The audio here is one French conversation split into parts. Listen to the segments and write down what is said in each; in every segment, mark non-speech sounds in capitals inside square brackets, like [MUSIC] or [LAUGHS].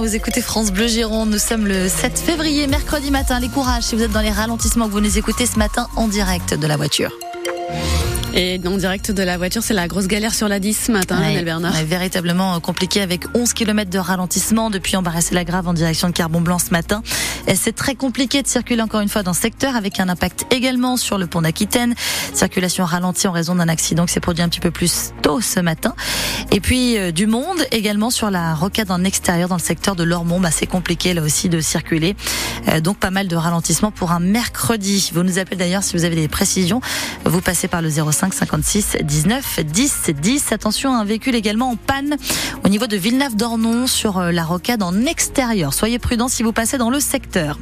vous écoutez France Bleu Gironde. Nous sommes le 7 février, mercredi matin. Les courages si vous êtes dans les ralentissements que vous nous écoutez ce matin en direct de la voiture. Et en direct de la voiture, c'est la grosse galère sur la 10 ce matin, ouais, Bernard. Ouais, véritablement euh, compliqué avec 11 km de ralentissement depuis Embarrassé-la-Grave en direction de Carbon-Blanc ce matin. Et c'est très compliqué de circuler encore une fois dans ce secteur avec un impact également sur le pont d'Aquitaine. Circulation ralentie en raison d'un accident qui s'est produit un petit peu plus tôt ce matin. Et puis euh, du monde également sur la rocade en extérieur dans le secteur de Lormont. Bah, c'est compliqué là aussi de circuler. Euh, donc pas mal de ralentissement pour un mercredi. Vous nous appelez d'ailleurs si vous avez des précisions. Vous passez par le 05 56 19 10 10. Attention, un véhicule également en panne au niveau de Villeneuve-d'Ornon sur euh, la rocade en extérieur. Soyez prudents si vous passez dans le secteur.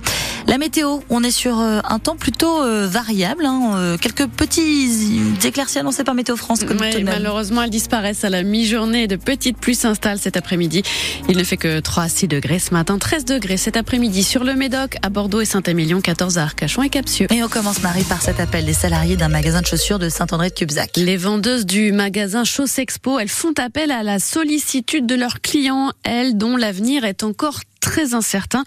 La météo, on est sur euh, un temps plutôt euh, variable. Hein. Quelques petits éclaircies annoncés par Météo France. Oui, malheureusement, elles disparaissent à la mi-journée. De petites pluies s'installent cet après-midi. Il ne fait que 3 à 6 degrés ce matin, 13 degrés cet après-midi sur le Médoc, à Bordeaux et Saint-Émilion, 14 à Arcachon et Capsieux. Et on commence, Marie, par cet appel des salariés d'un magasin de chaussures de Saint-André Les vendeuses du magasin Chaussexpo, elles font appel à la sollicitude de leurs clients, elles dont l'avenir est encore très incertain.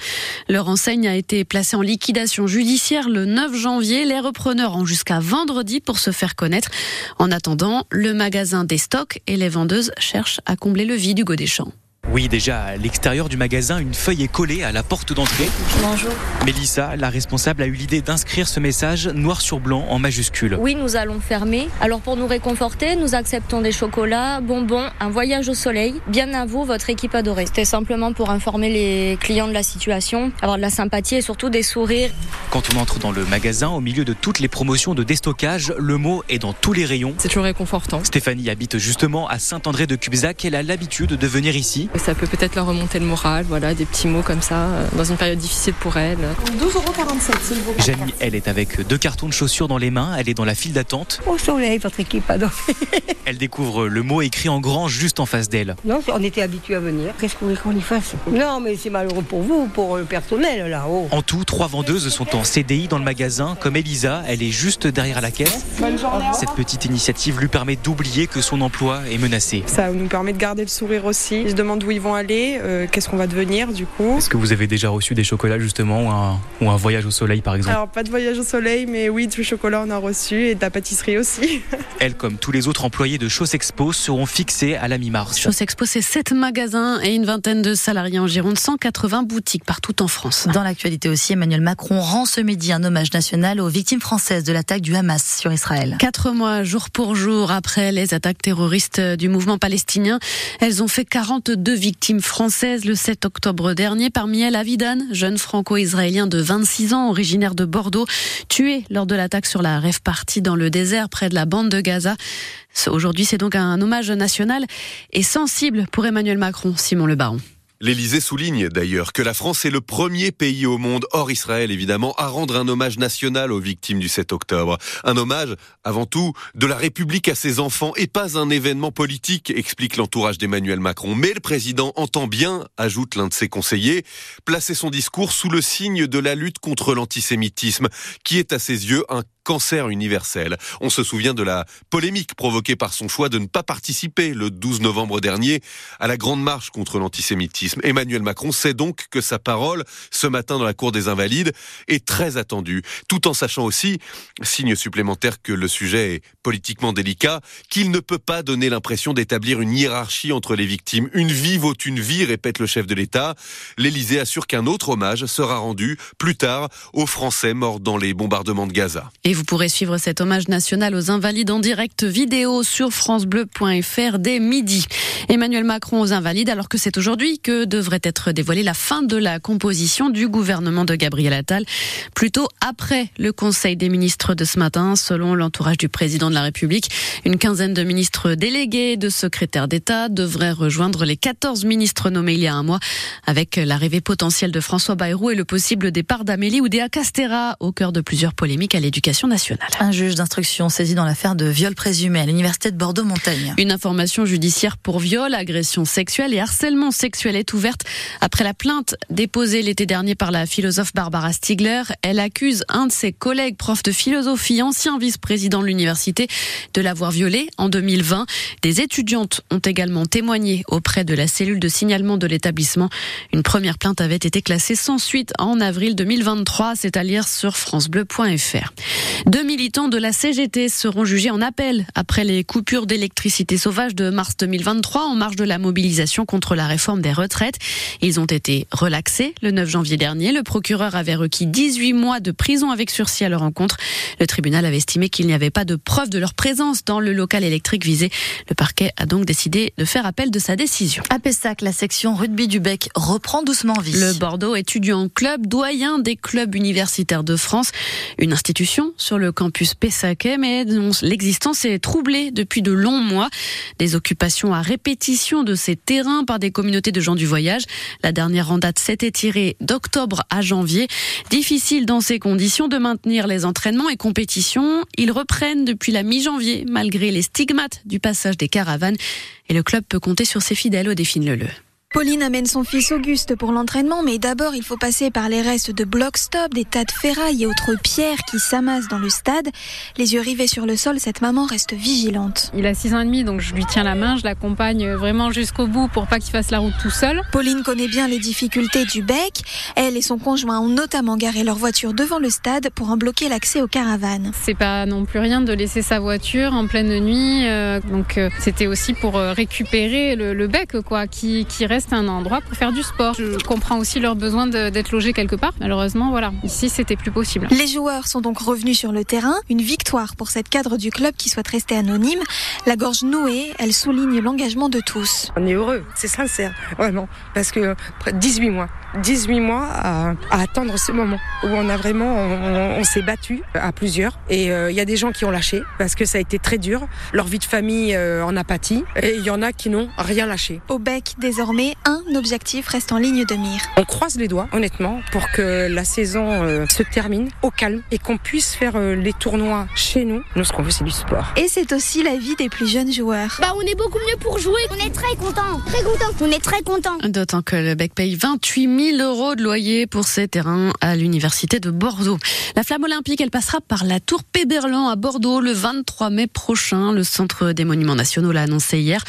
Leur enseigne a été placée en liquidation judiciaire le 9 janvier. Les repreneurs ont jusqu'à vendredi pour se faire connaître. En attendant, le magasin déstocke et les vendeuses cherchent à combler le vide du Godéchamp. Oui, déjà, à l'extérieur du magasin, une feuille est collée à la porte d'entrée. Bonjour. Mélissa, la responsable, a eu l'idée d'inscrire ce message noir sur blanc en majuscule. Oui, nous allons fermer. Alors pour nous réconforter, nous acceptons des chocolats, bonbons, un voyage au soleil. Bien à vous, votre équipe adorée. C'était simplement pour informer les clients de la situation, avoir de la sympathie et surtout des sourires. Quand on entre dans le magasin, au milieu de toutes les promotions de déstockage, le mot est dans tous les rayons. C'est toujours réconfortant. Stéphanie habite justement à Saint-André de Cubzac. Elle a l'habitude de venir ici. Ça peut peut-être leur remonter le moral, voilà, des petits mots comme ça, euh, dans une période difficile pour elle. 12,47 s'il vous plaît. Jamie, elle est avec deux cartons de chaussures dans les mains, elle est dans la file d'attente. Au soleil, votre équipe adorée. [LAUGHS] elle découvre le mot écrit en grand juste en face d'elle. Non, on était habitués à venir. Qu'est-ce qu'on voulait qu'on y fasse Non, mais c'est malheureux pour vous, pour le personnel là-haut. En tout, trois vendeuses sont en CDI dans le magasin, comme Elisa, elle est juste derrière la caisse. Bonne journée. Cette petite initiative lui permet d'oublier que son emploi est menacé. Ça nous permet de garder le sourire aussi. Ils se demandent où ils vont aller, euh, qu'est-ce qu'on va devenir du coup. Est-ce que vous avez déjà reçu des chocolats justement ou un, ou un voyage au soleil par exemple? Alors pas de voyage au soleil, mais oui, du chocolat on a reçu et de la pâtisserie aussi. [LAUGHS] Elles, comme tous les autres employés de Chaussexpo, seront fixées à la mi-mars. Chaussexpo, c'est 7 magasins et une vingtaine de salariés en Gironde, 180 boutiques partout en France. Dans l'actualité aussi, Emmanuel Macron rend ce midi un hommage national aux victimes françaises de l'attaque du Hamas sur Israël. Quatre mois, jour pour jour, après les attaques terroristes du mouvement palestinien, elles ont fait 42 victimes françaises le 7 octobre dernier. Parmi elles, Avidan, jeune franco-israélien de 26 ans, originaire de Bordeaux, tué lors de l'attaque sur la rêve partie dans le désert près de la bande de Gaza. Aujourd'hui, c'est donc un hommage national et sensible pour Emmanuel Macron, Simon Le Baron. L'Élysée souligne d'ailleurs que la France est le premier pays au monde, hors Israël évidemment, à rendre un hommage national aux victimes du 7 octobre. Un hommage, avant tout, de la République à ses enfants et pas un événement politique, explique l'entourage d'Emmanuel Macron. Mais le président entend bien, ajoute l'un de ses conseillers, placer son discours sous le signe de la lutte contre l'antisémitisme, qui est à ses yeux un cancer universel. On se souvient de la polémique provoquée par son choix de ne pas participer le 12 novembre dernier à la grande marche contre l'antisémitisme. Emmanuel Macron sait donc que sa parole, ce matin dans la cour des Invalides, est très attendue, tout en sachant aussi, signe supplémentaire que le sujet est politiquement délicat, qu'il ne peut pas donner l'impression d'établir une hiérarchie entre les victimes. Une vie vaut une vie, répète le chef de l'État. L'Élysée assure qu'un autre hommage sera rendu plus tard aux Français morts dans les bombardements de Gaza. Vous pourrez suivre cet hommage national aux Invalides en direct vidéo sur francebleu.fr dès midi. Emmanuel Macron aux Invalides, alors que c'est aujourd'hui que devrait être dévoilée la fin de la composition du gouvernement de Gabriel Attal, plutôt après le Conseil des ministres de ce matin, selon l'entourage du président de la République. Une quinzaine de ministres délégués, de secrétaires d'État devraient rejoindre les 14 ministres nommés il y a un mois, avec l'arrivée potentielle de François Bayrou et le possible départ d'Amélie Oudéa Castera, au cœur de plusieurs polémiques à l'éducation l'éducation nationale. Un juge d'instruction saisi dans l'affaire de viol présumé à l'université de Bordeaux-Montagne. Une information judiciaire pour viol, agression sexuelle et harcèlement sexuel est ouverte après la plainte déposée l'été dernier par la philosophe Barbara Stiegler. Elle accuse un de ses collègues prof de philosophie, ancien vice-président de l'université, de l'avoir violée en 2020. Des étudiantes ont également témoigné auprès de la cellule de signalement de l'établissement. Une première plainte avait été classée sans suite en avril 2023. C'est à lire sur francebleu.fr. Deux militants de la CGT seront jugés en appel après les coupures d'électricité sauvage de mars 2023 en marge de la mobilisation contre la réforme des retraites. Ils ont été relaxés le 9 janvier dernier. Le procureur avait requis 18 mois de prison avec sursis à leur encontre. Le tribunal avait estimé qu'il n'y avait pas de preuve de leur présence dans le local électrique visé. Le parquet a donc décidé de faire appel de sa décision. À Pessac, la section rugby du Bec reprend doucement vie. Le Bordeaux étudiant club, doyen des clubs universitaires de France, une institution sur le campus Pessaquet, mais l'existence est troublée depuis de longs mois. Des occupations à répétition de ces terrains par des communautés de gens du voyage. La dernière en date s'était tirée d'octobre à janvier. Difficile dans ces conditions de maintenir les entraînements et compétitions. Ils reprennent depuis la mi-janvier, malgré les stigmates du passage des caravanes. Et le club peut compter sur ses fidèles au défi le Pauline amène son fils Auguste pour l'entraînement, mais d'abord il faut passer par les restes de blocs stop, des tas de ferrailles et autres pierres qui s'amassent dans le stade. Les yeux rivés sur le sol, cette maman reste vigilante. Il a 6 ans et demi, donc je lui tiens la main, je l'accompagne vraiment jusqu'au bout pour pas qu'il fasse la route tout seul. Pauline connaît bien les difficultés du bec. Elle et son conjoint ont notamment garé leur voiture devant le stade pour en bloquer l'accès aux caravanes. C'est pas non plus rien de laisser sa voiture en pleine nuit, euh, donc euh, c'était aussi pour euh, récupérer le, le bec quoi, qui, qui reste c'est un endroit pour faire du sport. Je comprends aussi leur besoin d'être logés quelque part. Malheureusement, voilà, ici c'était plus possible. Les joueurs sont donc revenus sur le terrain. Une victoire pour cette cadre du club qui souhaite rester anonyme. La gorge nouée, elle souligne l'engagement de tous. On est heureux, c'est sincère, vraiment, parce que 18 mois, 18 mois à, attendre ce moment où on a vraiment, on, s'est battu à plusieurs et euh, il y a des gens qui ont lâché parce que ça a été très dur. Leur vie de famille euh, en apathie et il y en a qui n'ont rien lâché. Au bec, désormais, un objectif reste en ligne de mire. On croise les doigts, honnêtement, pour que la saison euh, se termine au calme et qu'on puisse faire les tournois chez nous. Nous, ce qu'on veut, c'est du sport. Et c'est aussi la vie des plus jeunes joueurs. Bah, on est beaucoup mieux pour jouer. On est très contents. Très contents. On est très contents. D'autant que le bec paye 28 000 1000 euros de loyer pour ces terrains à l'université de Bordeaux. La flamme olympique, elle passera par la tour Péberlan à Bordeaux le 23 mai prochain. Le Centre des Monuments Nationaux l'a annoncé hier.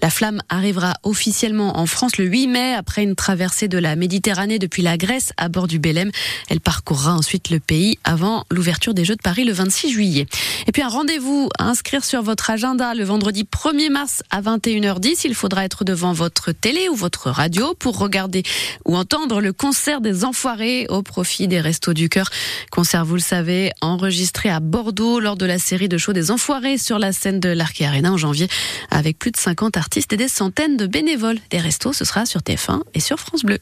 La flamme arrivera officiellement en France le 8 mai après une traversée de la Méditerranée depuis la Grèce à bord du Bélem. Elle parcourra ensuite le pays avant l'ouverture des Jeux de Paris le 26 juillet. Et puis un rendez-vous à inscrire sur votre agenda le vendredi 1er mars à 21h10. Il faudra être devant votre télé ou votre radio pour regarder ou entendre le concert des Enfoirés au profit des Restos du Cœur. Concert, vous le savez, enregistré à Bordeaux lors de la série de shows des Enfoirés sur la scène de l'Arc Arena en janvier avec plus de 50 artistes et des centaines de bénévoles. Des restos, ce sera sur TF1 et sur France Bleu.